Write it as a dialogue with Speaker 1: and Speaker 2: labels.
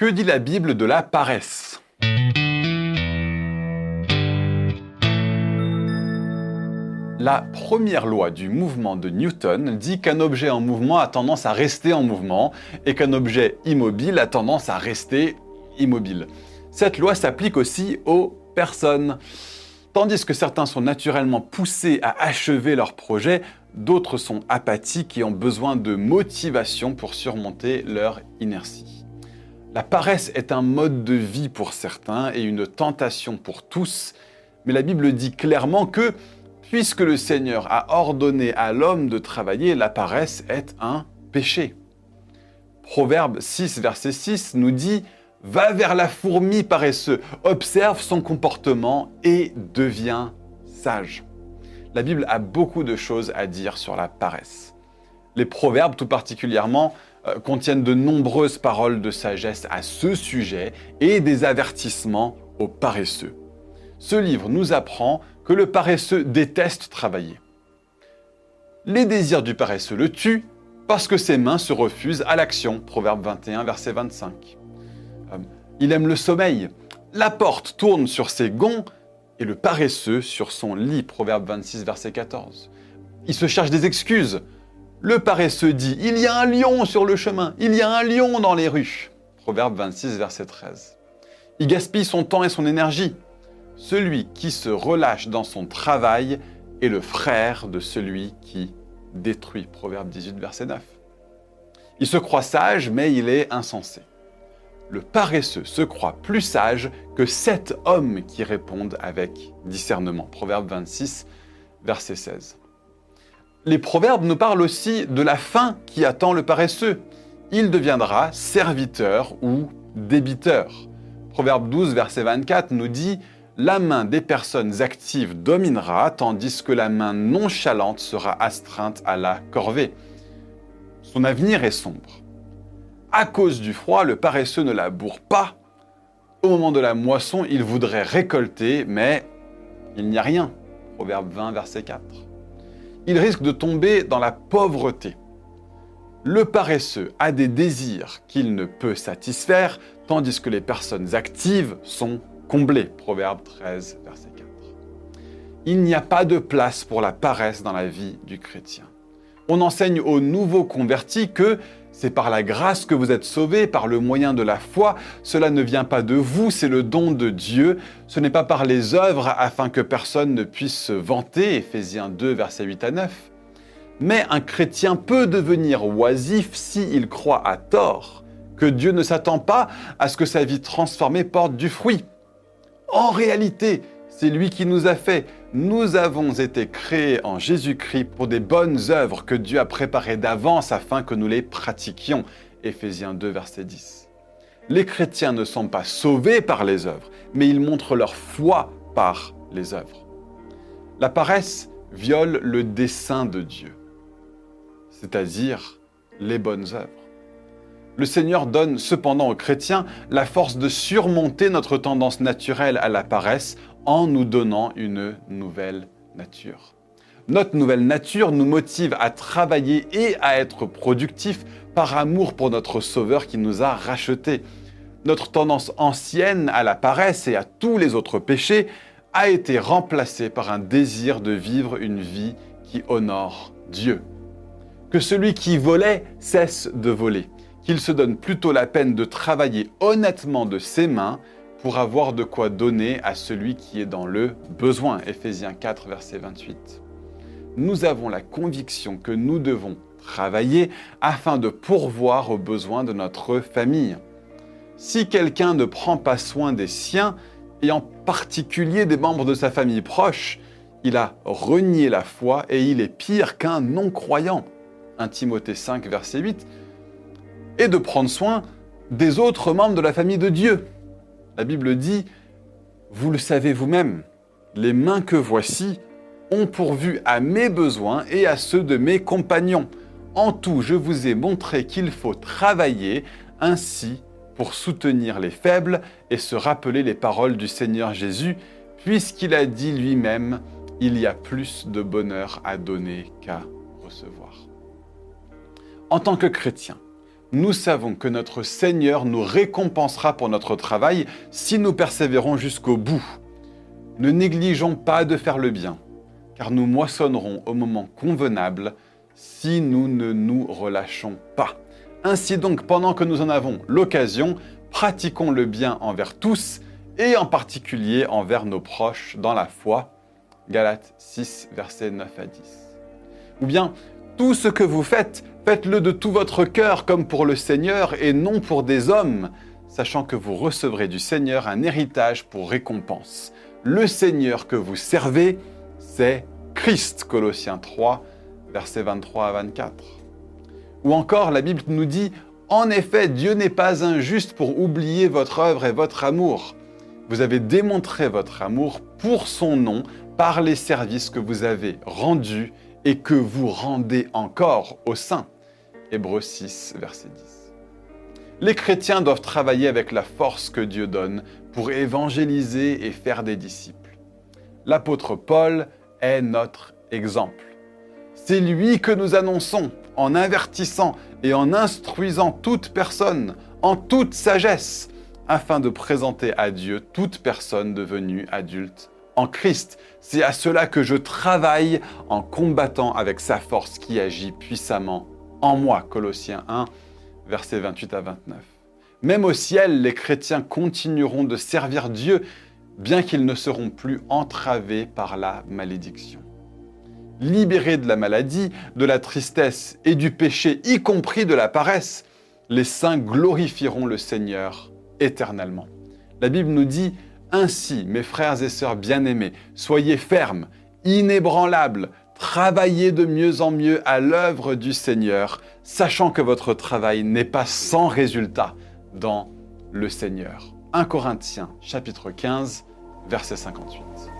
Speaker 1: Que dit la Bible de la paresse? La première loi du mouvement de Newton dit qu'un objet en mouvement a tendance à rester en mouvement et qu'un objet immobile a tendance à rester immobile. Cette loi s'applique aussi aux personnes. Tandis que certains sont naturellement poussés à achever leur projet, d'autres sont apathiques et ont besoin de motivation pour surmonter leur inertie. La paresse est un mode de vie pour certains et une tentation pour tous, mais la Bible dit clairement que Puisque le Seigneur a ordonné à l'homme de travailler, la paresse est un péché. Proverbe 6, verset 6 nous dit Va vers la fourmi paresseux, observe son comportement et deviens sage. La Bible a beaucoup de choses à dire sur la paresse. Les proverbes, tout particulièrement, contiennent de nombreuses paroles de sagesse à ce sujet et des avertissements aux paresseux. Ce livre nous apprend que le paresseux déteste travailler. Les désirs du paresseux le tuent parce que ses mains se refusent à l'action. Proverbe 21, verset 25. Euh, il aime le sommeil. La porte tourne sur ses gonds et le paresseux sur son lit. Proverbe 26, verset 14. Il se cherche des excuses. Le paresseux dit Il y a un lion sur le chemin, il y a un lion dans les rues. Proverbe 26, verset 13. Il gaspille son temps et son énergie. Celui qui se relâche dans son travail est le frère de celui qui détruit. Proverbe 18, verset 9. Il se croit sage, mais il est insensé. Le paresseux se croit plus sage que sept hommes qui répondent avec discernement. Proverbe 26, verset 16. Les proverbes nous parlent aussi de la fin qui attend le paresseux. Il deviendra serviteur ou débiteur. Proverbe 12, verset 24 nous dit la main des personnes actives dominera, tandis que la main nonchalante sera astreinte à la corvée. Son avenir est sombre. À cause du froid, le paresseux ne laboure pas. Au moment de la moisson, il voudrait récolter, mais il n'y a rien. Proverbe 20, verset 4. Il risque de tomber dans la pauvreté. Le paresseux a des désirs qu'il ne peut satisfaire, tandis que les personnes actives sont comblé. Proverbe 13, verset 4. Il n'y a pas de place pour la paresse dans la vie du chrétien. On enseigne aux nouveaux convertis que c'est par la grâce que vous êtes sauvés, par le moyen de la foi. Cela ne vient pas de vous, c'est le don de Dieu. Ce n'est pas par les œuvres afin que personne ne puisse se vanter. Éphésiens 2, versets 8 à 9. Mais un chrétien peut devenir oisif s'il croit à tort que Dieu ne s'attend pas à ce que sa vie transformée porte du fruit. En réalité, c'est lui qui nous a fait. Nous avons été créés en Jésus-Christ pour des bonnes œuvres que Dieu a préparées d'avance afin que nous les pratiquions. Éphésiens 2, verset 10. Les chrétiens ne sont pas sauvés par les œuvres, mais ils montrent leur foi par les œuvres. La paresse viole le dessein de Dieu, c'est-à-dire les bonnes œuvres. Le Seigneur donne cependant aux chrétiens la force de surmonter notre tendance naturelle à la paresse en nous donnant une nouvelle nature. Notre nouvelle nature nous motive à travailler et à être productifs par amour pour notre Sauveur qui nous a rachetés. Notre tendance ancienne à la paresse et à tous les autres péchés a été remplacée par un désir de vivre une vie qui honore Dieu. Que celui qui volait cesse de voler qu'il se donne plutôt la peine de travailler honnêtement de ses mains pour avoir de quoi donner à celui qui est dans le besoin. Éphésiens 4, verset 28. Nous avons la conviction que nous devons travailler afin de pourvoir aux besoins de notre famille. Si quelqu'un ne prend pas soin des siens, et en particulier des membres de sa famille proche, il a renié la foi et il est pire qu'un non-croyant. 1 Timothée 5, verset 8 et de prendre soin des autres membres de la famille de Dieu. La Bible dit, vous le savez vous-même, les mains que voici ont pourvu à mes besoins et à ceux de mes compagnons. En tout, je vous ai montré qu'il faut travailler ainsi pour soutenir les faibles et se rappeler les paroles du Seigneur Jésus, puisqu'il a dit lui-même, il y a plus de bonheur à donner qu'à recevoir. En tant que chrétien, nous savons que notre Seigneur nous récompensera pour notre travail si nous persévérons jusqu'au bout. Ne négligeons pas de faire le bien, car nous moissonnerons au moment convenable si nous ne nous relâchons pas. Ainsi donc, pendant que nous en avons l'occasion, pratiquons le bien envers tous et en particulier envers nos proches dans la foi. Galates 6, versets 9 à 10. Ou bien, tout ce que vous faites, faites-le de tout votre cœur comme pour le Seigneur et non pour des hommes, sachant que vous recevrez du Seigneur un héritage pour récompense. Le Seigneur que vous servez, c'est Christ, Colossiens 3, versets 23 à 24. Ou encore, la Bible nous dit, En effet, Dieu n'est pas injuste pour oublier votre œuvre et votre amour. Vous avez démontré votre amour pour son nom par les services que vous avez rendus et que vous rendez encore aux saints. Hébreux 6, verset 10. Les chrétiens doivent travailler avec la force que Dieu donne pour évangéliser et faire des disciples. L'apôtre Paul est notre exemple. C'est lui que nous annonçons en avertissant et en instruisant toute personne en toute sagesse, afin de présenter à Dieu toute personne devenue adulte Christ. C'est à cela que je travaille en combattant avec sa force qui agit puissamment en moi. Colossiens 1, versets 28 à 29. Même au ciel, les chrétiens continueront de servir Dieu, bien qu'ils ne seront plus entravés par la malédiction. Libérés de la maladie, de la tristesse et du péché, y compris de la paresse, les saints glorifieront le Seigneur éternellement. La Bible nous dit, ainsi, mes frères et sœurs bien-aimés, soyez fermes, inébranlables, travaillez de mieux en mieux à l'œuvre du Seigneur, sachant que votre travail n'est pas sans résultat dans le Seigneur. 1 Corinthiens chapitre 15, verset 58.